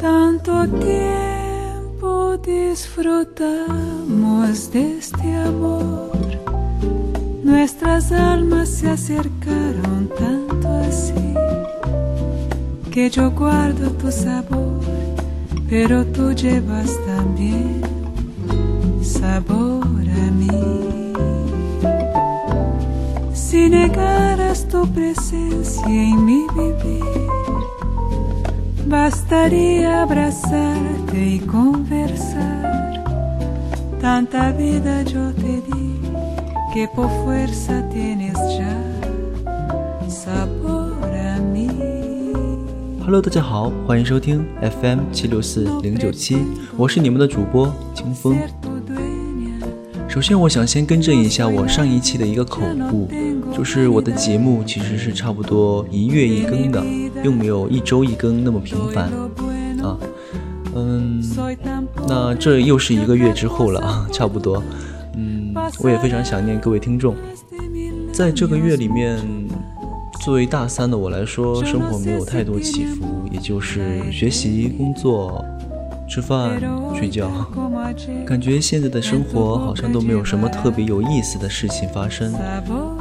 Tanto tiempo disfrutamos de este amor. Nuestras almas se acercaron tanto así que yo guardo tu sabor, pero tú llevas también sabor a mí. Si negaras tu presencia en mi vivir, bastaría abrazarte y conversar. Tanta vida yo te di que por fuerza tienes ya sabor a mí. Hello，大家好，欢迎收听 FM 七六四零九七，我是你们的主播清风。首先，我想先更正一下我上一期的一个口误，就是我的节目其实是差不多一月一更的，并没有一周一更那么频繁啊。嗯，那这又是一个月之后了啊，差不多。嗯，我也非常想念各位听众。在这个月里面，作为大三的我来说，生活没有太多起伏，也就是学习、工作、吃饭、睡觉。感觉现在的生活好像都没有什么特别有意思的事情发生，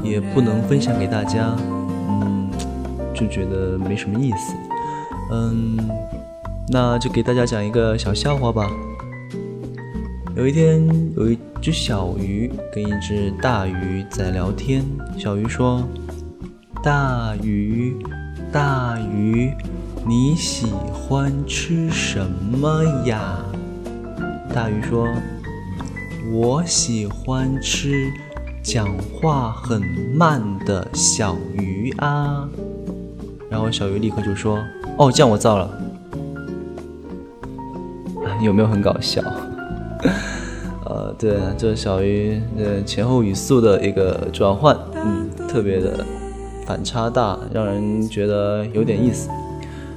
也不能分享给大家，嗯，就觉得没什么意思。嗯，那就给大家讲一个小笑话吧。有一天，有一只小鱼跟一只大鱼在聊天。小鱼说：“大鱼，大鱼，你喜欢吃什么呀？”大鱼说：“我喜欢吃讲话很慢的小鱼啊。”然后小鱼立刻就说：“哦，这样我造了。”有没有很搞笑？呃，对，这小鱼呃前后语速的一个转换，嗯，特别的反差大，让人觉得有点意思。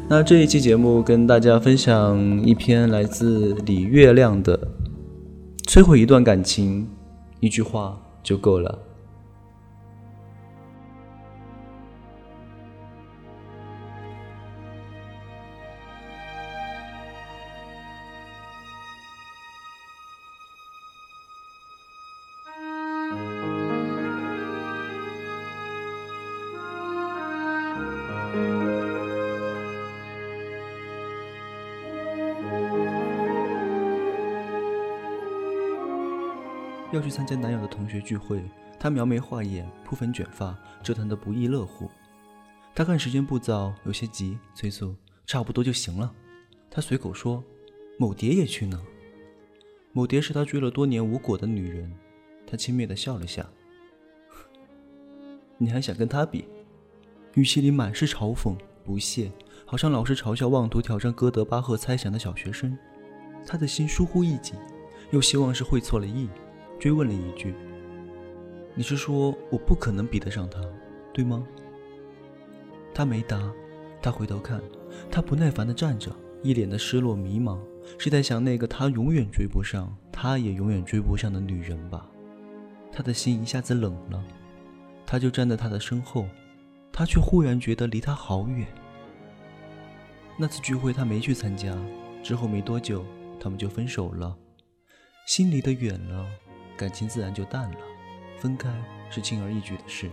那这一期节目跟大家分享一篇来自李月亮的《摧毁一段感情，一句话就够了》。要去参加男友的同学聚会，她描眉画眼，铺粉卷发，折腾得不亦乐乎。她看时间不早，有些急，催促：“差不多就行了。”她随口说：“某蝶也去呢。”某蝶是她追了多年无果的女人，她轻蔑地笑了下：“ 你还想跟他比？”语气里满是嘲讽、不屑，好像老是嘲笑妄图挑战哥德巴赫猜想的小学生。他的心疏忽一紧，又希望是会错了意，追问了一句：“你是说我不可能比得上他，对吗？”他没答，他回头看，他不耐烦地站着，一脸的失落迷茫，是在想那个他永远追不上，他也永远追不上的女人吧。他的心一下子冷了，他就站在他的身后，他却忽然觉得离他好远。那次聚会他没去参加，之后没多久，他们就分手了。心离得远了，感情自然就淡了，分开是轻而易举的事。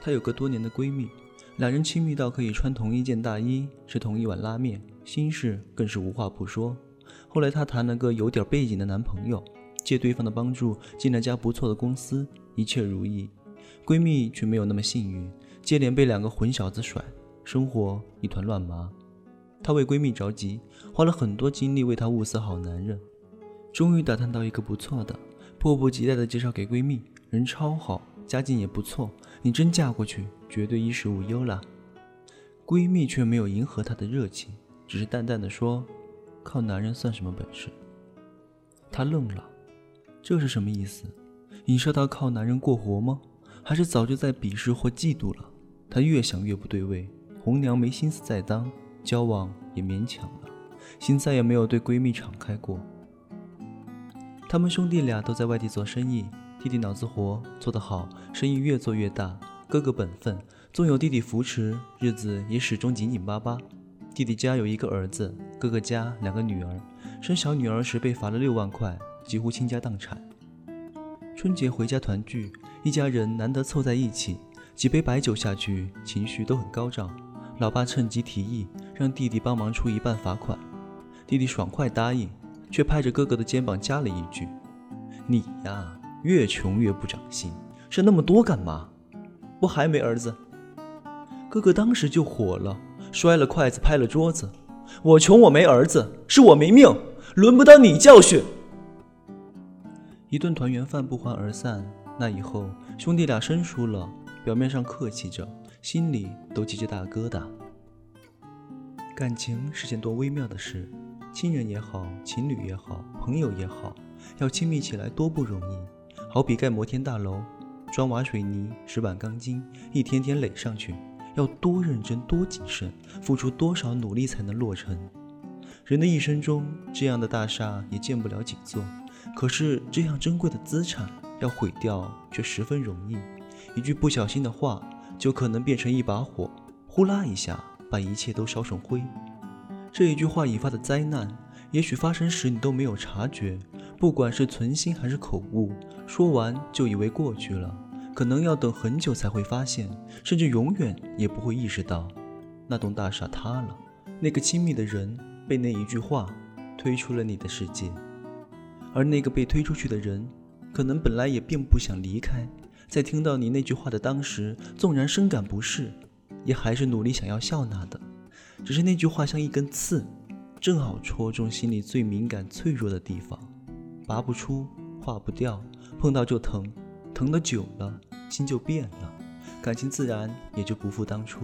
她有个多年的闺蜜，两人亲密到可以穿同一件大衣，吃同一碗拉面，心事更是无话不说。后来她谈了个有点背景的男朋友，借对方的帮助进了家不错的公司，一切如意。闺蜜却没有那么幸运，接连被两个混小子甩，生活一团乱麻。她为闺蜜着急，花了很多精力为她物色好男人，终于打探到一个不错的，迫不及待地介绍给闺蜜，人超好，家境也不错，你真嫁过去绝对衣食无忧啦。闺蜜却没有迎合她的热情，只是淡淡的说：“靠男人算什么本事？”她愣了，这是什么意思？影射到靠男人过活吗？还是早就在鄙视或嫉妒了？她越想越不对味，红娘没心思再当。交往也勉强了，心再也没有对闺蜜敞开过。他们兄弟俩都在外地做生意，弟弟脑子活，做得好，生意越做越大。哥哥本分，纵有弟弟扶持，日子也始终紧紧巴巴。弟弟家有一个儿子，哥哥家两个女儿。生小女儿时被罚了六万块，几乎倾家荡产。春节回家团聚，一家人难得凑在一起，几杯白酒下去，情绪都很高涨。老爸趁机提议让弟弟帮忙出一半罚款，弟弟爽快答应，却拍着哥哥的肩膀加了一句：“你呀，越穷越不长心，生那么多干嘛？不还没儿子？”哥哥当时就火了，摔了筷子，拍了桌子：“我穷，我没儿子，是我没命，轮不到你教训。”一顿团圆饭不欢而散。那以后，兄弟俩生疏了，表面上客气着。心里都记着大疙瘩。感情是件多微妙的事，亲人也好，情侣也好，朋友也好，要亲密起来多不容易。好比盖摩天大楼，砖瓦水泥石板钢筋，一天天垒上去，要多认真多谨慎，付出多少努力才能落成。人的一生中，这样的大厦也建不了几座，可是这样珍贵的资产要毁掉却十分容易。一句不小心的话。就可能变成一把火，呼啦一下把一切都烧成灰。这一句话引发的灾难，也许发生时你都没有察觉，不管是存心还是口误，说完就以为过去了，可能要等很久才会发现，甚至永远也不会意识到，那栋大厦塌了，那个亲密的人被那一句话推出了你的世界，而那个被推出去的人，可能本来也并不想离开。在听到你那句话的当时，纵然深感不适，也还是努力想要笑纳的。只是那句话像一根刺，正好戳中心里最敏感、脆弱的地方，拔不出，化不掉，碰到就疼，疼得久了，心就变了，感情自然也就不复当初。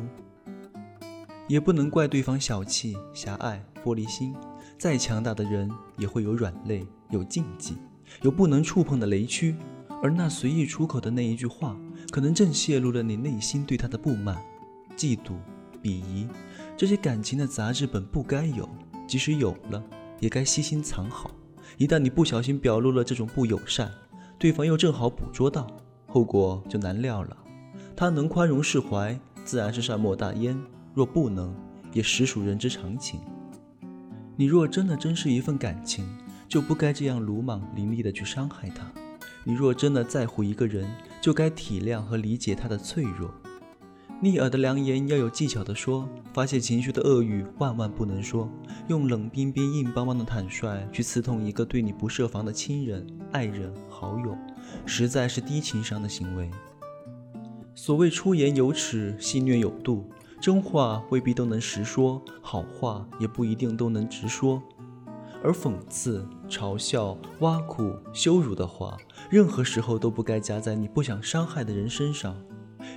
也不能怪对方小气、狭隘、玻璃心，再强大的人也会有软肋、有禁忌、有不能触碰的雷区。而那随意出口的那一句话，可能正泄露了你内心对他的不满、嫉妒、鄙夷。这些感情的杂质本不该有，即使有了，也该悉心藏好。一旦你不小心表露了这种不友善，对方又正好捕捉到，后果就难料了。他能宽容释怀，自然是善莫大焉；若不能，也实属人之常情。你若真的珍视一份感情，就不该这样鲁莽凌厉的去伤害他。你若真的在乎一个人，就该体谅和理解他的脆弱。逆耳的良言要有技巧的说，发泄情绪的恶语万万不能说。用冷冰冰、硬邦邦的坦率去刺痛一个对你不设防的亲人、爱人、好友，实在是低情商的行为。所谓出言有尺，戏谑有度，真话未必都能实说，好话也不一定都能直说。而讽刺、嘲笑、挖苦、羞辱的话，任何时候都不该加在你不想伤害的人身上。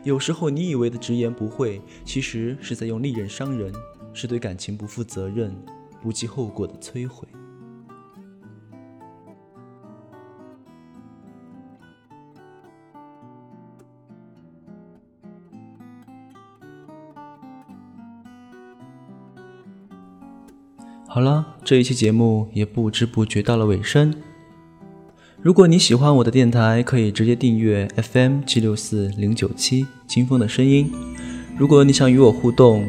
有时候你以为的直言不讳，其实是在用利刃伤人，是对感情不负责任、不计后果的摧毁。好了，这一期节目也不知不觉到了尾声。如果你喜欢我的电台，可以直接订阅 FM 七六四零九七清风的声音。如果你想与我互动，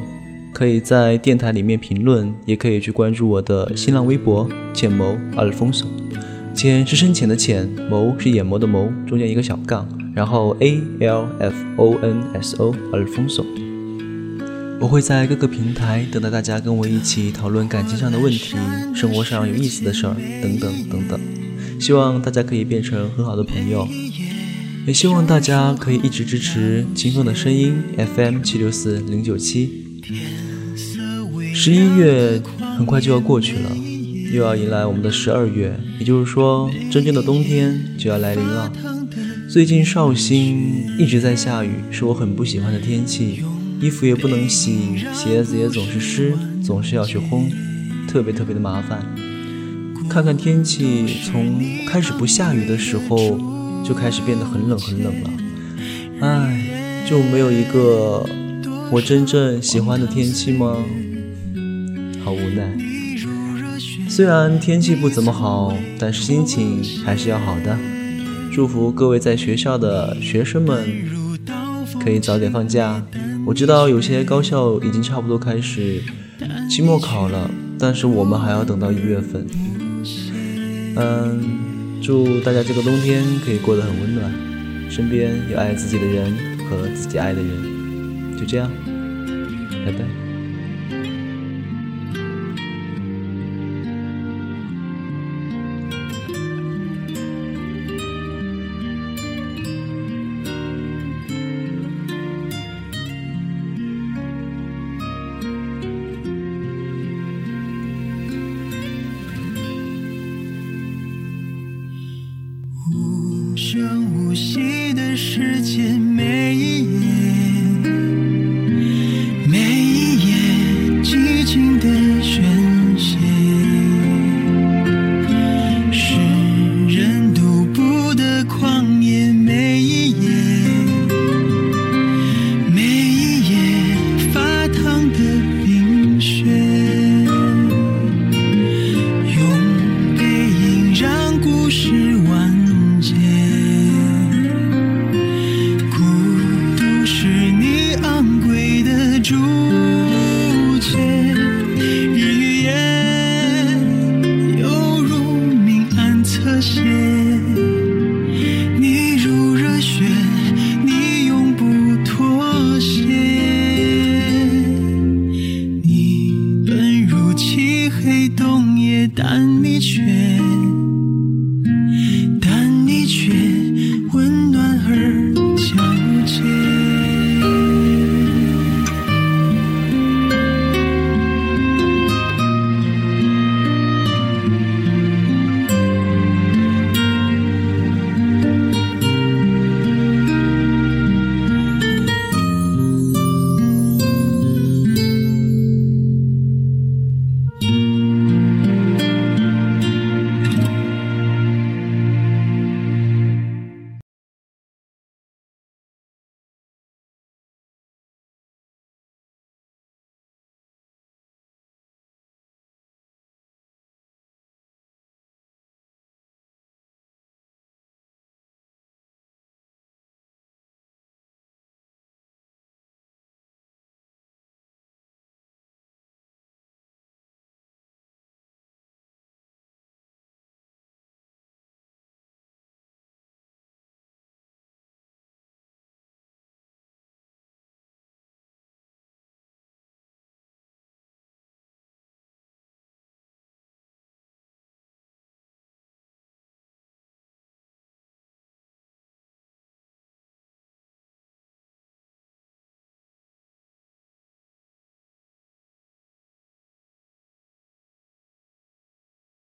可以在电台里面评论，也可以去关注我的新浪微博浅谋阿尔丰索。浅是深浅的浅，谋是眼眸的眸，中间一个小杠，然后 A L F O N S O 阿尔丰索。我会在各个平台等待大家跟我一起讨论感情上的问题、生活上有意思的事儿等等等等。希望大家可以变成很好的朋友，也希望大家可以一直支持清风的声音 FM 七六四零九七。十一月很快就要过去了，又要迎来我们的十二月，也就是说，真正的冬天就要来临了。最近绍兴一直在下雨，是我很不喜欢的天气。衣服也不能洗，鞋子也总是湿，总是要去烘，特别特别的麻烦。看看天气，从开始不下雨的时候，就开始变得很冷很冷了。唉，就没有一个我真正喜欢的天气吗？好无奈。虽然天气不怎么好，但是心情还是要好的。祝福各位在学校的学生们可以早点放假。我知道有些高校已经差不多开始期末考了，但是我们还要等到一月份。嗯，祝大家这个冬天可以过得很温暖，身边有爱自己的人和自己爱的人。就这样，拜拜。无声无息的时间